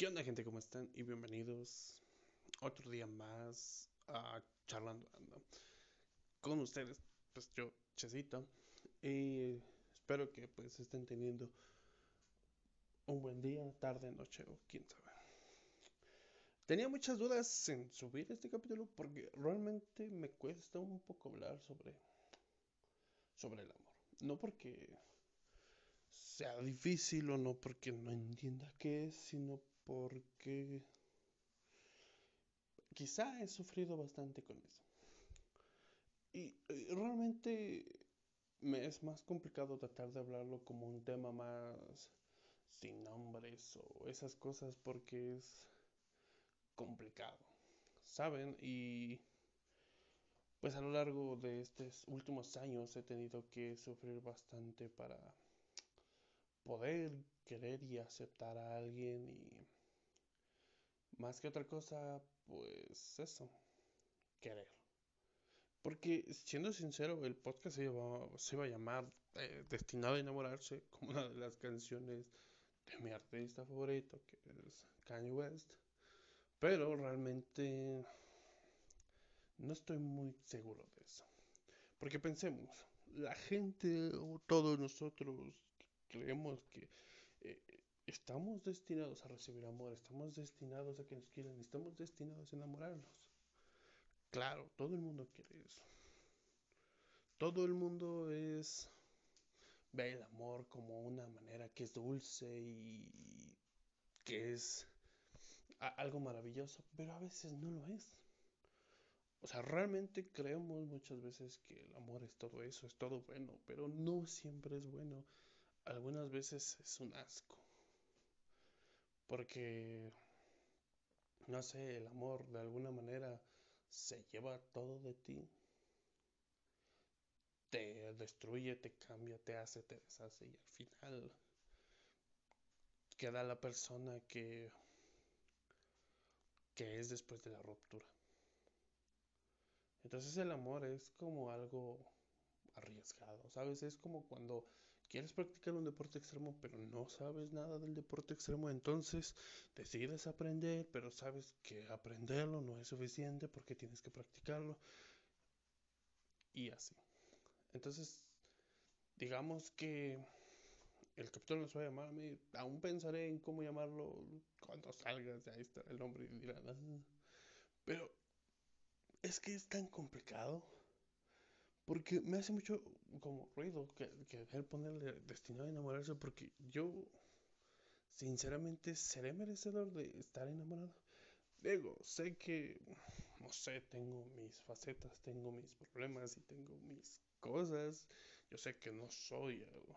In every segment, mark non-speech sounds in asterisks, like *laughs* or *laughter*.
¿Qué onda gente? ¿Cómo están? Y bienvenidos otro día más a Charlando con ustedes, pues yo, Chesito, y espero que pues estén teniendo un buen día, tarde, noche o quién sabe. Tenía muchas dudas en subir este capítulo porque realmente me cuesta un poco hablar sobre sobre el amor. No porque sea difícil o no porque no entienda qué es, sino porque quizá he sufrido bastante con eso. Y, realmente me es más complicado tratar de hablarlo como un tema más sin nombres o esas cosas porque es complicado, ¿saben? Y pues a lo largo de estos últimos años he tenido que sufrir bastante para poder querer y aceptar a alguien y más que otra cosa, pues eso, querer. Porque, siendo sincero, el podcast se iba, se iba a llamar eh, Destinado a enamorarse, como una de las canciones de mi artista favorito, que es Kanye West. Pero realmente no estoy muy seguro de eso. Porque pensemos, la gente o todos nosotros creemos que eh, estamos destinados a recibir amor, estamos destinados a que nos quieran, estamos destinados a enamorarnos. Claro, todo el mundo quiere eso. Todo el mundo es ve el amor como una manera que es dulce y que es algo maravilloso, pero a veces no lo es. O sea, realmente creemos muchas veces que el amor es todo eso, es todo bueno, pero no siempre es bueno. Algunas veces es un asco. Porque, no sé, el amor de alguna manera se lleva todo de ti. Te destruye, te cambia, te hace, te deshace y al final queda la persona que, que es después de la ruptura. Entonces el amor es como algo arriesgado, ¿sabes? Es como cuando quieres practicar un deporte extremo, pero no sabes nada del deporte extremo, entonces decides aprender, pero sabes que aprenderlo no es suficiente porque tienes que practicarlo. Y así. Entonces, digamos que el capítulo nos va a llamar a mí. Aún pensaré en cómo llamarlo cuando salga. ahí está el nombre y dirán. Ah". Pero es que es tan complicado. Porque me hace mucho como ruido que, que ponerle destinado a enamorarse porque yo sinceramente seré merecedor de estar enamorado. Digo, sé que, no sé, tengo mis facetas, tengo mis problemas y tengo mis cosas. Yo sé que no soy el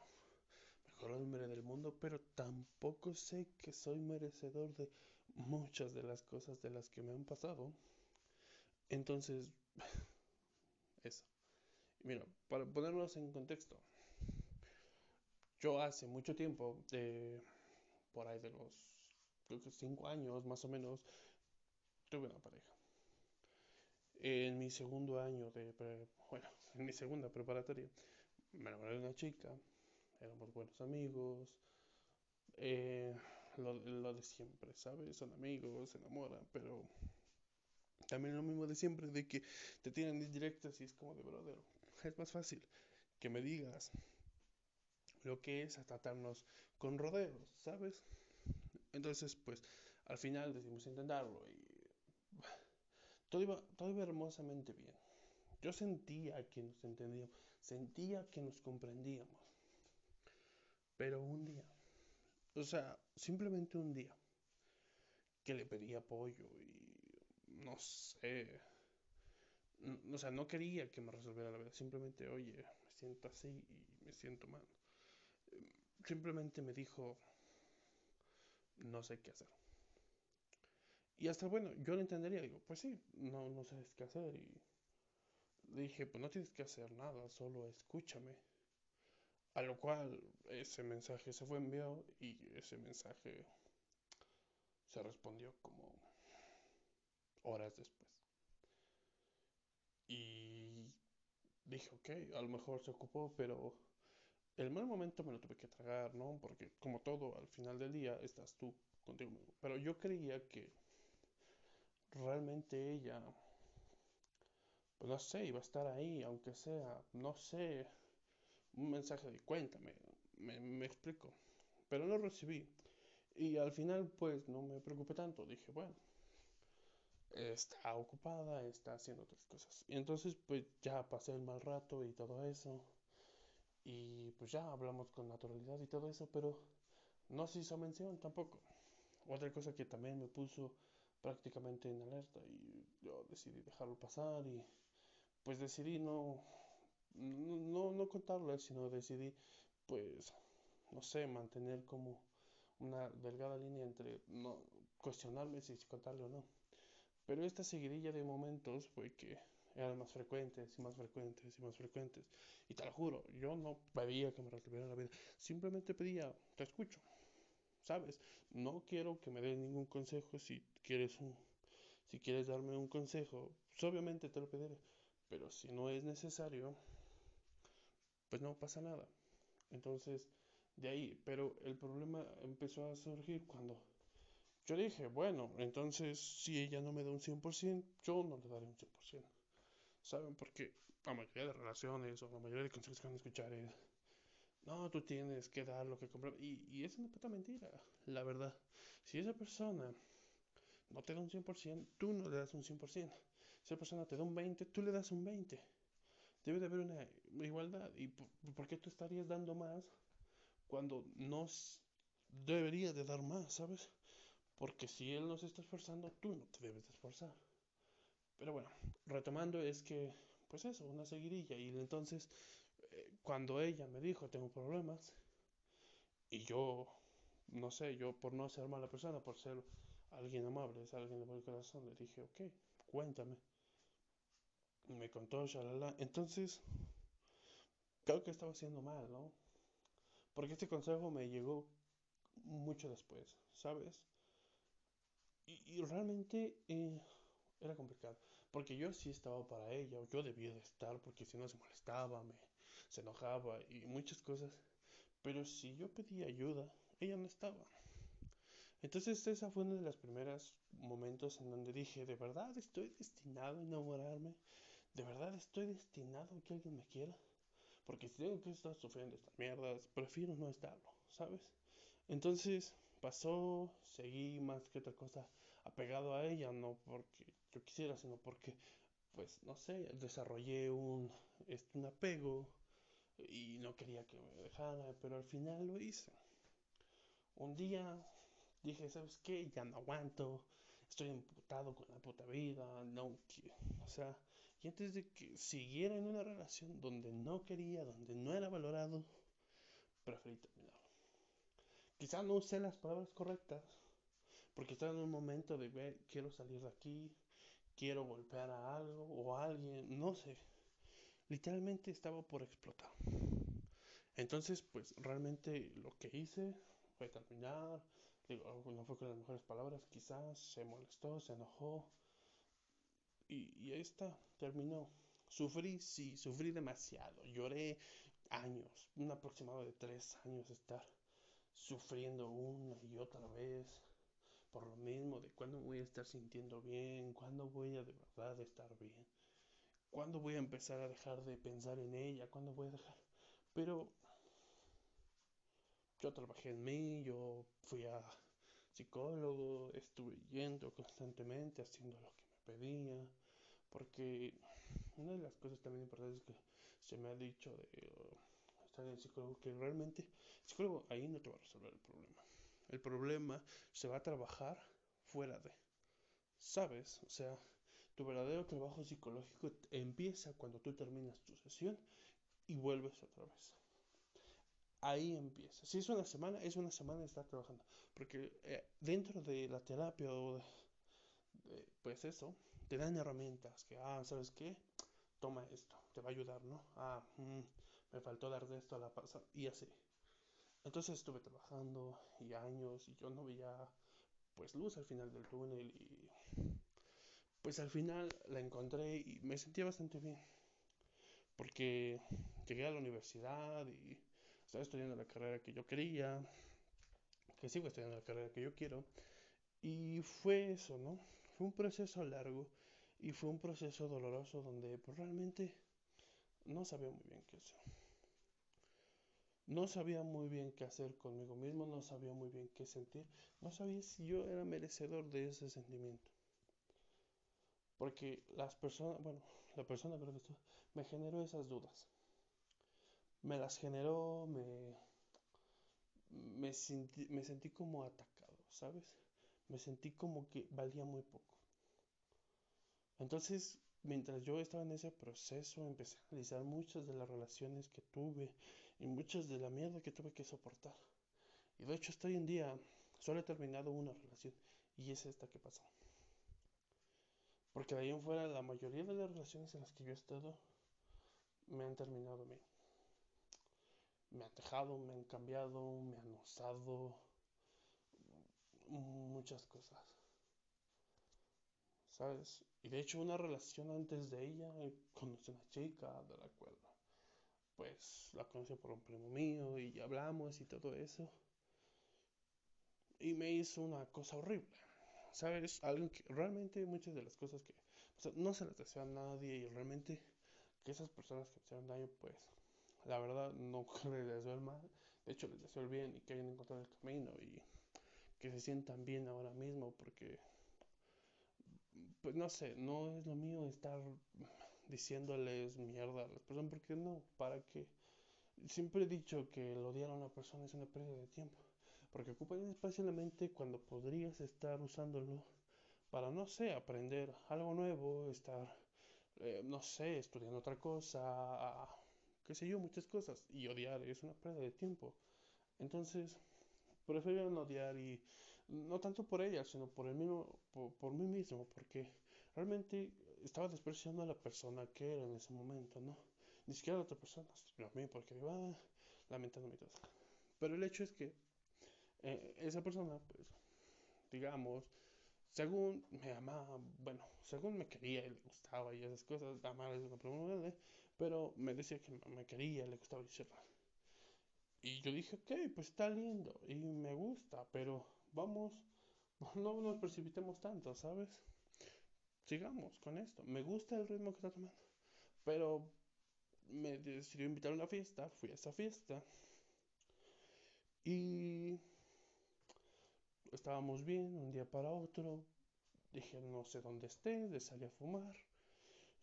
mejor hombre del mundo, pero tampoco sé que soy merecedor de muchas de las cosas de las que me han pasado. Entonces, *sighs* eso. Mira, para ponernos en contexto, yo hace mucho tiempo, por ahí de los, creo que cinco años más o menos, tuve una pareja. En mi segundo año de, bueno, *laughs* en mi segunda preparatoria, me enamoré de una chica, éramos buenos amigos, eh, lo, lo, de siempre, ¿sabes? Son amigos, se enamoran, pero también lo mismo de siempre, de que te tienen indirectas y es como de brother, es más fácil que me digas lo que es a tratarnos con rodeos, ¿sabes? Entonces, pues, al final decidimos intentarlo y todo iba, todo iba hermosamente bien. Yo sentía que nos entendíamos, sentía que nos comprendíamos. Pero un día, o sea, simplemente un día, que le pedí apoyo y no sé, o sea, no quería que me resolviera la vida, simplemente, oye, me siento así y me siento mal. Simplemente me dijo, no sé qué hacer. Y hasta bueno, yo lo entendería, digo, pues sí, no, no sabes qué hacer. Y le dije, pues no tienes que hacer nada, solo escúchame. A lo cual ese mensaje se fue enviado y ese mensaje se respondió como horas después. Y dije, ok, a lo mejor se ocupó, pero el mal momento me lo tuve que tragar, ¿no? Porque como todo, al final del día estás tú contigo mismo. Pero yo creía que realmente ella, pues no sé, iba a estar ahí, aunque sea, no sé, un mensaje de cuéntame, me, me explico. Pero no recibí. Y al final, pues no me preocupé tanto. Dije, bueno, está ocupada, está haciendo otras cosas. Y entonces, pues ya pasé el mal rato y todo eso. Y pues ya hablamos con naturalidad y todo eso, pero no se hizo mención tampoco. Otra cosa que también me puso prácticamente en alerta y yo decidí dejarlo pasar y pues decidí no, no, no contarle, sino decidí pues, no sé, mantener como una delgada línea entre no cuestionarme si contarle o no. Pero esta seguidilla de momentos fue que eran más frecuentes y más frecuentes y más frecuentes. Y te lo juro, yo no pedía que me resolviera la vida, simplemente pedía, te escucho, ¿sabes? No quiero que me des ningún consejo si quieres un, si quieres darme un consejo, pues obviamente te lo pediré, pero si no es necesario, pues no pasa nada. Entonces, de ahí, pero el problema empezó a surgir cuando yo dije, bueno, entonces si ella no me da un 100%, yo no le daré un 100%. ¿Saben? Porque la mayoría de relaciones o la mayoría de consejos que van a escuchar es, no, tú tienes que dar lo que compras. Y, y es una puta mentira, la verdad. Si esa persona no te da un 100%, tú no le das un 100%. Si esa persona te da un 20, tú le das un 20. Debe de haber una igualdad. ¿Y por, por qué tú estarías dando más cuando no deberías de dar más, ¿sabes? Porque si él no se está esforzando, tú no te debes de esforzar. Pero bueno, retomando es que, pues eso, una seguidilla. Y entonces, eh, cuando ella me dijo, tengo problemas, y yo, no sé, yo por no ser mala persona, por ser alguien amable, ser alguien de buen corazón, le dije, ok, cuéntame. Me contó, shalala. Entonces, creo que estaba haciendo mal, ¿no? Porque este consejo me llegó mucho después, ¿sabes? Y, realmente eh, era complicado. Porque yo sí estaba para ella, yo debía de estar, porque si no se molestaba, me, se enojaba y muchas cosas. Pero si yo pedía ayuda, ella no estaba. Entonces esa fue uno de los primeros momentos en donde dije, ¿de verdad estoy destinado a enamorarme? ¿De verdad estoy destinado a que alguien me quiera? Porque si tengo que estar sufriendo estas mierdas, prefiero no estarlo, ¿sabes? Entonces pasó, seguí más que otra cosa apegado a ella, no porque yo quisiera, sino porque, pues, no sé, desarrollé un, este, un apego y no quería que me dejara, pero al final lo hice. Un día dije, ¿sabes qué? Ya no aguanto, estoy emputado con la puta vida, no, o sea, y antes de que siguiera en una relación donde no quería, donde no era valorado, preferí terminarlo. Quizá no usé las palabras correctas, porque estaba en un momento de, ver, quiero salir de aquí, quiero golpear a algo o a alguien, no sé. Literalmente estaba por explotar. Entonces, pues realmente lo que hice fue terminar. Digo, no fue con las mejores palabras, quizás se molestó, se enojó, y, y ahí está, terminó. Sufrí, sí, sufrí demasiado. Lloré años, un aproximado de tres años estar sufriendo una y otra vez por lo mismo de cuándo voy a estar sintiendo bien, cuándo voy a de verdad estar bien, cuándo voy a empezar a dejar de pensar en ella, cuándo voy a dejar. Pero yo trabajé en mí, yo fui a psicólogo, estuve yendo constantemente, haciendo lo que me pedía, porque una de las cosas también importantes que se me ha dicho de el psicólogo, que realmente el psicólogo ahí no te va a resolver el problema. El problema se va a trabajar fuera de, ¿sabes? O sea, tu verdadero trabajo psicológico empieza cuando tú terminas tu sesión y vuelves otra vez. Ahí empieza. Si es una semana, es una semana de estar trabajando. Porque eh, dentro de la terapia o de, pues eso, te dan herramientas que, ah, ¿sabes qué? Toma esto, te va a ayudar, ¿no? Ah, mmm, me faltó dar de esto a la pasada y así. Entonces estuve trabajando y años y yo no veía pues luz al final del túnel y pues al final la encontré y me sentía bastante bien porque llegué a la universidad y estaba estudiando la carrera que yo quería, que sigo estudiando la carrera que yo quiero. Y fue eso, ¿no? Fue un proceso largo y fue un proceso doloroso donde pues, realmente no sabía muy bien qué hacer. No sabía muy bien qué hacer conmigo mismo, no sabía muy bien qué sentir, no sabía si yo era merecedor de ese sentimiento. Porque las personas, bueno, la persona que esto me generó esas dudas. Me las generó, me, me, sentí, me sentí como atacado, ¿sabes? Me sentí como que valía muy poco. Entonces, mientras yo estaba en ese proceso, empecé a analizar muchas de las relaciones que tuve y muchas de la mierda que tuve que soportar. Y de hecho, hasta hoy en día solo he terminado una relación y es esta que pasó. Porque de ahí en fuera, la mayoría de las relaciones en las que yo he estado me han terminado a mí. Me han dejado, me han cambiado, me han usado, muchas cosas. ¿Sabes? Y de hecho una relación antes de ella, conocí a una chica de la cual pues la conocí por un primo mío y hablamos y todo eso. Y me hizo una cosa horrible. ¿Sabes? Algo que realmente muchas de las cosas que no se las deseo a nadie y realmente que esas personas que hicieron daño pues la verdad no *laughs* les deseo el mal. De hecho les deseo el bien y que hayan encontrado el camino y que se sientan bien ahora mismo porque pues no sé, no es lo mío estar diciéndoles mierda a las personas, porque no, para qué. Siempre he dicho que el odiar a una persona es una pérdida de tiempo, porque ocupa un espacio en la mente cuando podrías estar usándolo para, no sé, aprender algo nuevo, estar, eh, no sé, estudiando otra cosa, qué sé yo, muchas cosas, y odiar es una pérdida de tiempo. Entonces, prefiero odiar y no tanto por ella, sino por el mismo, por, mí mismo, porque realmente estaba despreciando a la persona que era en ese momento, ¿no? Ni siquiera a la otra persona, sino a mí, porque iba lamentándome y todo. Pero el hecho es que eh, esa persona, pues, digamos, según me amaba, bueno, según me quería y le gustaba y esas cosas, amar es una pregunta, pero me decía que me quería, le gustaba y Y yo dije, ok, pues está lindo y me gusta, pero vamos, *laughs* no nos precipitemos tanto, ¿sabes? Sigamos con esto. Me gusta el ritmo que está tomando. Pero me decidió invitar a una fiesta, fui a esa fiesta. Y estábamos bien un día para otro. Dije, no sé dónde esté, de salir a fumar.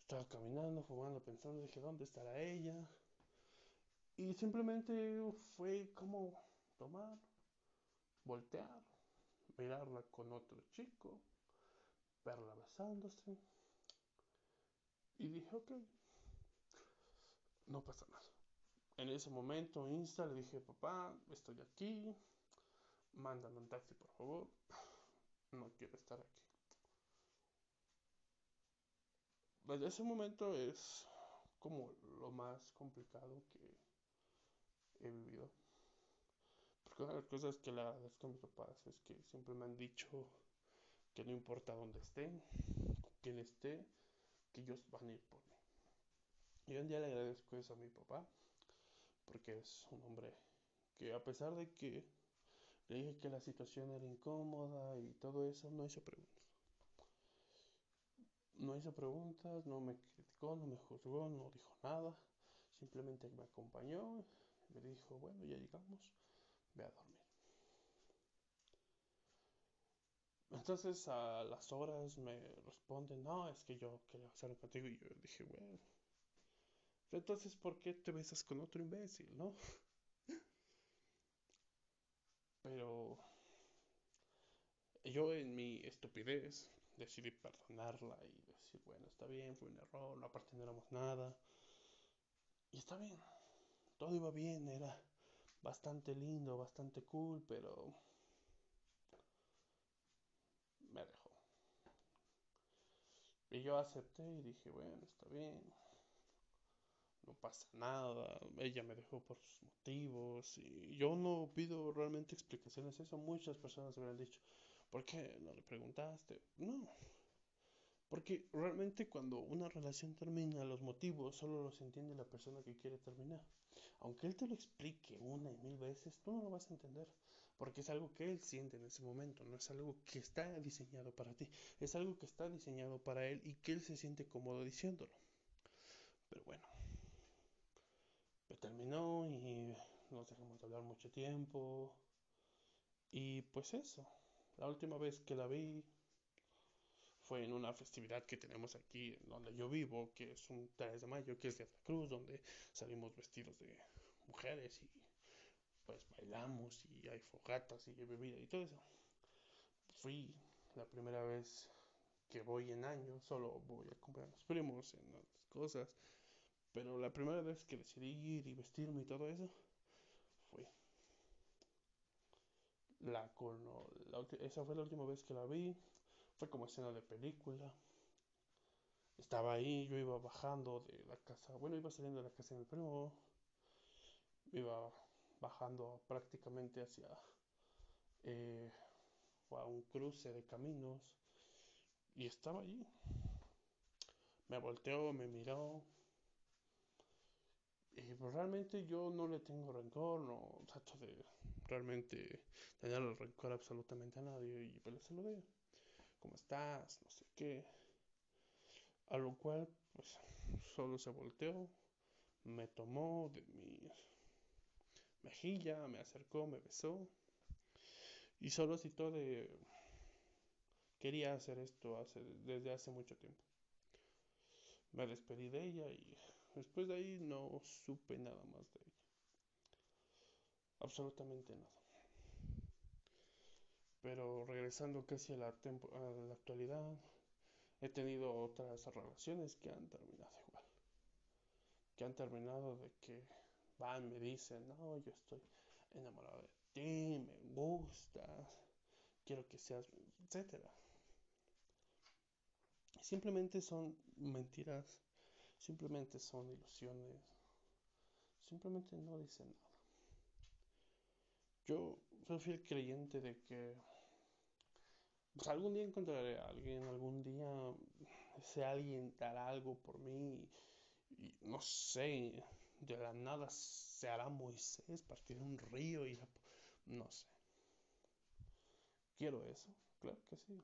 Estaba caminando, fumando, pensando, dije, ¿dónde estará ella? Y simplemente fue como tomar, voltear, mirarla con otro chico, verla besándose. Y dije, ok, no pasa nada. En ese momento, Insta, le dije, papá, estoy aquí, mándame un taxi, por favor, no quiero estar aquí. Desde ese momento es como lo más complicado que he vivido una de las cosas que le agradezco a mis papás es que siempre me han dicho que no importa dónde estén, con quién esté, que ellos van a ir por mí. Y en día le agradezco eso a mi papá, porque es un hombre que a pesar de que le dije que la situación era incómoda y todo eso, no hizo preguntas. No hizo preguntas, no me criticó, no me juzgó, no dijo nada. Simplemente me acompañó, me dijo, bueno, ya llegamos ve a. Entonces a las horas me responden, no, es que yo quería hacerlo contigo y yo dije, bueno, entonces ¿por qué te besas con otro imbécil, no? *laughs* Pero yo en mi estupidez decidí perdonarla y decir, bueno, está bien, fue un error, no aparte nada. Y está bien, todo iba bien, era bastante lindo, bastante cool, pero me dejó. Y yo acepté y dije, bueno, está bien, no pasa nada, ella me dejó por sus motivos y yo no pido realmente explicaciones, eso muchas personas han dicho, ¿por qué no le preguntaste? No, porque realmente cuando una relación termina, los motivos solo los entiende la persona que quiere terminar. aunque él te lo explique una y mil veces, tú no lo vas a entender. Porque es algo que él siente en ese momento, no es algo que está diseñado para ti, es algo que está diseñado para él y que él se siente cómodo diciéndolo. Pero bueno, me terminó y nos dejamos de hablar mucho tiempo. Y pues eso, la última vez que la vi fue en una festividad que tenemos aquí donde yo vivo, que es un 3 de mayo, que es de Cruz, donde salimos vestidos de mujeres y pues bailamos y hay fogatas y hay bebida y todo eso. Fui la primera vez que voy en años, solo voy a comprar a los primos en las cosas, pero la primera vez que decidí ir y vestirme y todo eso fue la, la esa fue la última vez que la vi fue como escena de película. Estaba ahí, yo iba bajando de la casa, bueno, iba saliendo de la casa del primo, iba bajando prácticamente hacia eh, a un cruce de caminos y estaba allí. Me volteó, me miró. Y pues realmente yo no le tengo rencor, no trato de realmente tener rencor absolutamente a nadie y pues le saludé. ¿cómo estás? No sé qué. A lo cual, pues, solo se volteó, me tomó de mi mejilla, me acercó, me besó. Y solo citó de... Quería hacer esto hace, desde hace mucho tiempo. Me despedí de ella y después de ahí no supe nada más de ella. Absolutamente nada. Pero regresando casi a la, a la actualidad, he tenido otras relaciones que han terminado igual. Que han terminado de que van, me dicen, no, yo estoy enamorado de ti, me gustas, quiero que seas, etcétera. Simplemente son mentiras, simplemente son ilusiones, simplemente no dicen nada. Yo soy fiel creyente de que pues algún día encontraré a alguien, algún día ese alguien hará algo por mí y, no sé, de la nada se hará Moisés, partir un río y no sé. Quiero eso, claro que sí.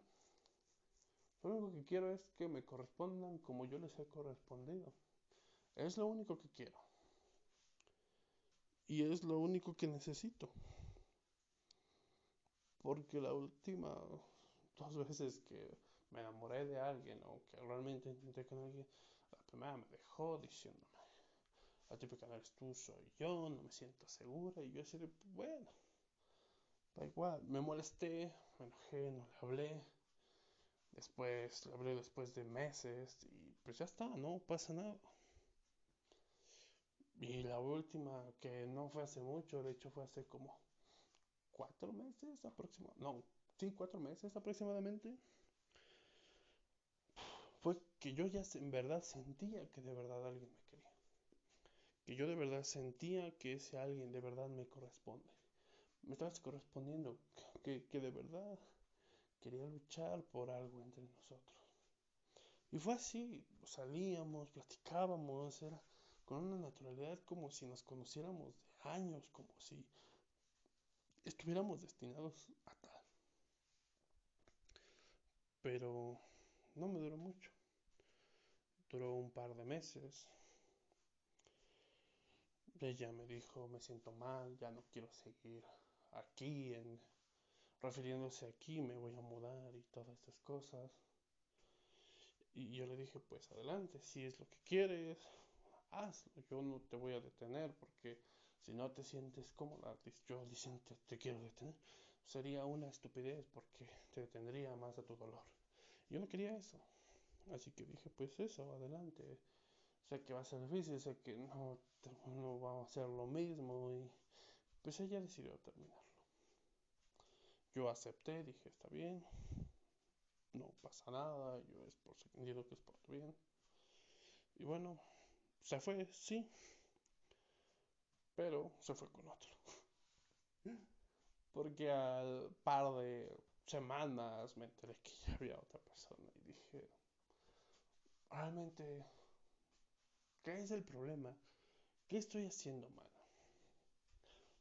Lo único que quiero es que me correspondan como yo les he correspondido. Es lo único que quiero. Y es lo único que necesito. Porque la última dos veces que me enamoré de alguien o que realmente intenté con alguien, la primera me dejó diciéndome, la típica no eres tú, soy yo, no me siento segura. Y yo así de, bueno, da igual, me molesté, me enojé, no le hablé. Después le hablé después de meses y pues ya está, no pasa nada. Y la última, que no fue hace mucho, de hecho fue hace como cuatro meses aproximadamente, no, sí, cuatro meses aproximadamente, fue que yo ya en verdad sentía que de verdad alguien me. Que yo de verdad sentía que ese alguien de verdad me corresponde. Me estabas correspondiendo, que, que de verdad quería luchar por algo entre nosotros. Y fue así, salíamos, platicábamos, era con una naturalidad como si nos conociéramos de años, como si estuviéramos destinados a tal. Pero no me duró mucho. Duró un par de meses. Ella me dijo, me siento mal, ya no quiero seguir aquí, en, refiriéndose aquí, me voy a mudar y todas estas cosas. Y yo le dije, pues adelante, si es lo que quieres, hazlo, yo no te voy a detener porque si no te sientes cómoda, yo diciendo te quiero detener, sería una estupidez porque te detendría más a tu dolor. Yo no quería eso. Así que dije, pues eso, adelante. Sé que va a ser difícil, sé que no, no va a ser lo mismo y pues ella decidió terminarlo. Yo acepté, dije, está bien, no pasa nada, yo es por entendido que es por tu bien. Y bueno, se fue, sí, pero se fue con otro. Porque al par de semanas me enteré que ya había otra persona y dije, realmente, ¿qué es el problema? ¿Qué estoy haciendo mal?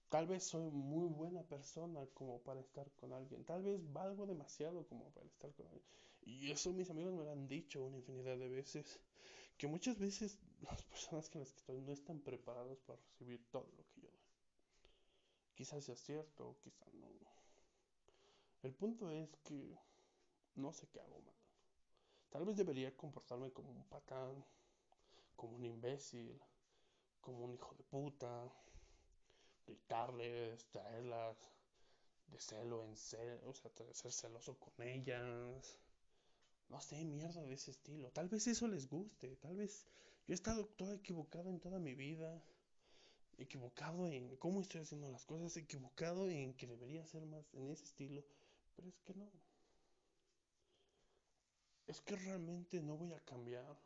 Tal vez soy muy buena persona como para estar con alguien. Tal vez valgo demasiado como para estar con alguien. Y eso mis amigos me lo han dicho una infinidad de veces. Que muchas veces *laughs* las personas con las que estoy no están preparados para recibir todo lo que yo doy. Quizás sea cierto, quizás no. El punto es que no sé qué hago mal. Tal vez debería comportarme como un patán, como un imbécil, como un hijo de puta, gritarles, traerlas de celo en celo, o sea, ser celoso con ellas. No sé, mierda de ese estilo. Tal vez eso les guste, tal vez yo he estado todo equivocado en toda mi vida. Equivocado en cómo estoy haciendo las cosas, equivocado en que debería ser más en ese estilo, pero es que no. Es que realmente no voy a cambiar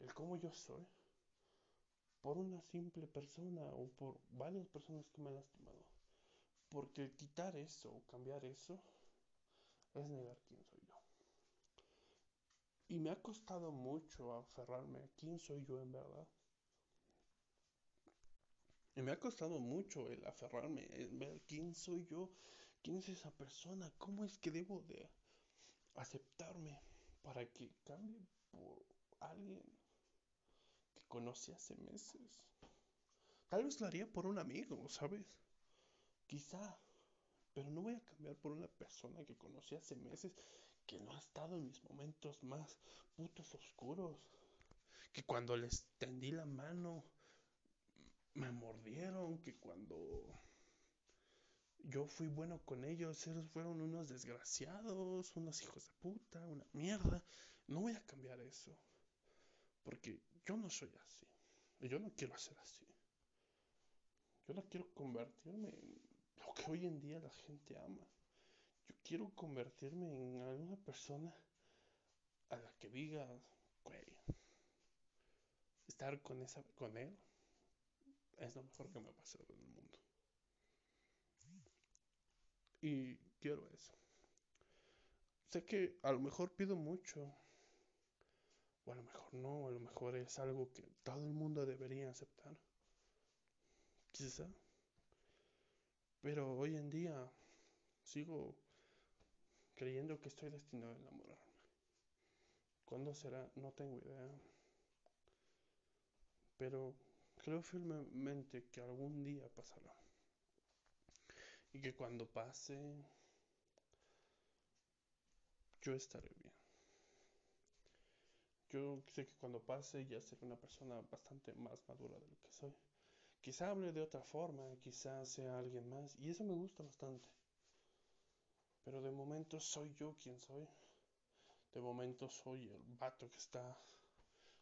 el cómo yo soy por una simple persona o por varias personas que me han lastimado. Porque quitar eso o cambiar eso es negar quién soy yo. Y me ha costado mucho aferrarme a quién soy yo en verdad. Y me ha costado mucho el aferrarme, en ver quién soy yo, quién es esa persona, cómo es que debo de aceptarme para que cambie por alguien conocí hace meses. Tal vez lo haría por un amigo, ¿sabes? Quizá. Pero no voy a cambiar por una persona que conocí hace meses que no ha estado en mis momentos más putos oscuros. Que cuando les tendí la mano me mordieron. Que cuando yo fui bueno con ellos, ellos fueron unos desgraciados, unos hijos de puta, una mierda. No voy a cambiar eso. Porque yo no soy así. Yo no quiero ser así. Yo no quiero convertirme en lo que hoy en día la gente ama. Yo quiero convertirme en alguna persona a la que diga, güey, estar con, esa, con él es lo mejor que me ha pasado en el mundo. Y quiero eso. Sé que a lo mejor pido mucho, o a lo mejor no, a lo mejor es algo que todo el mundo debería aceptar. Quizá. Pero hoy en día sigo creyendo que estoy destinado a enamorarme. ¿Cuándo será? No tengo idea. Pero creo firmemente que algún día pasará. Y que cuando pase, yo estaré bien. Yo sé que cuando pase ya seré una persona bastante más madura de lo que soy. Quizá hable de otra forma, quizá sea alguien más, y eso me gusta bastante. Pero de momento soy yo quien soy. De momento soy el vato que está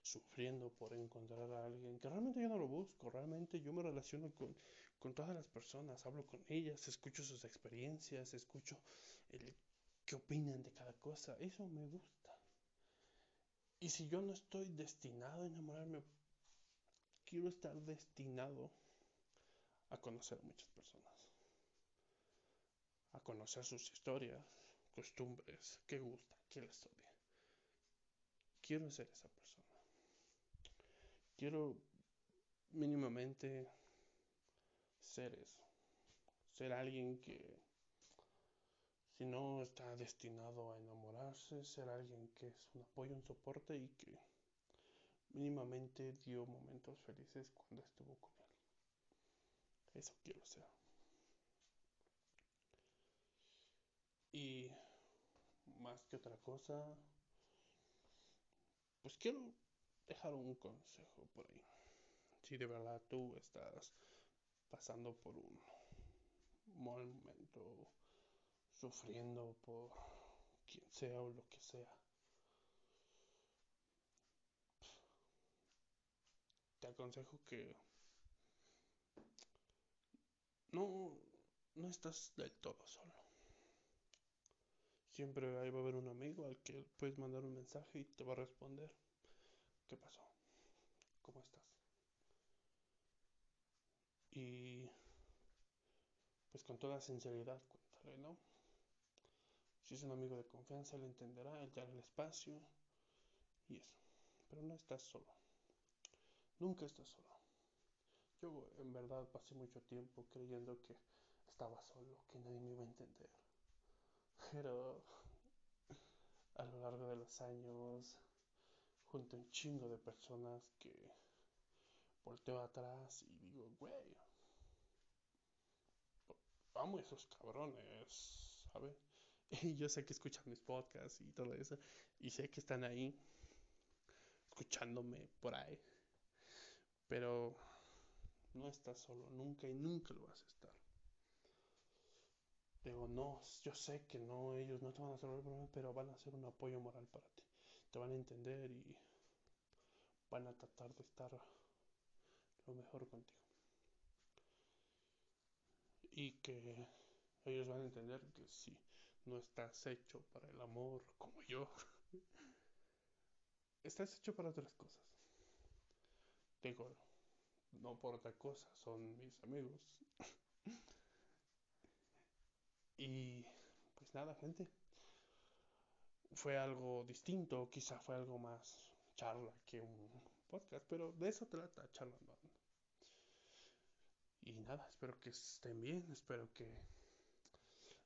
sufriendo por encontrar a alguien que realmente yo no lo busco, realmente yo me relaciono con, con todas las personas, hablo con ellas, escucho sus experiencias, escucho el qué opinan de cada cosa, eso me gusta. Y si yo no estoy destinado a enamorarme, quiero estar destinado a conocer a muchas personas. A conocer sus historias, costumbres, qué gusta, qué les odia. Quiero ser esa persona. Quiero mínimamente ser eso. Ser alguien que si no está destinado a enamorarse, ser alguien que es un apoyo, un soporte y que mínimamente dio momentos felices cuando estuvo con él. Eso quiero ser. Y más que otra cosa, pues quiero dejar un consejo por ahí. Si de verdad tú estás pasando por un mal momento sufriendo por quien sea o lo que sea. Te aconsejo que no, no estás del todo solo. Siempre ahí va a haber un amigo al que puedes mandar un mensaje y te va a responder. ¿Qué pasó? ¿Cómo estás? Y pues con toda sinceridad cuéntale, ¿no? Si es un amigo de confianza, él entenderá, él dará el espacio y eso. Pero no estás solo. Nunca estás solo. Yo en verdad pasé mucho tiempo creyendo que estaba solo, que nadie me iba a entender. Pero a lo largo de los años, junto a un chingo de personas que volteo atrás y digo, güey, amo esos cabrones, ¿sabes? Y *laughs* yo sé que escuchan mis podcasts y todo eso, y sé que están ahí, escuchándome por ahí. Pero no estás solo, nunca y nunca lo vas a estar. Digo, no, yo sé que no, ellos no te van a resolver el problema, pero van a ser un apoyo moral para ti. Te van a entender y van a tratar de estar lo mejor contigo. Y que ellos van a entender que si no estás hecho para el amor como yo, *laughs* estás hecho para otras cosas. Digo, no por otra cosa, son mis amigos. *laughs* y pues nada, gente. Fue algo distinto, quizá fue algo más charla que un podcast, pero de eso trata charlando. Y nada, espero que estén bien, espero que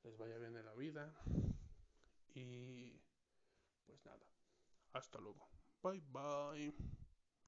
les vaya bien en la vida. Y pues nada, hasta luego. Bye bye.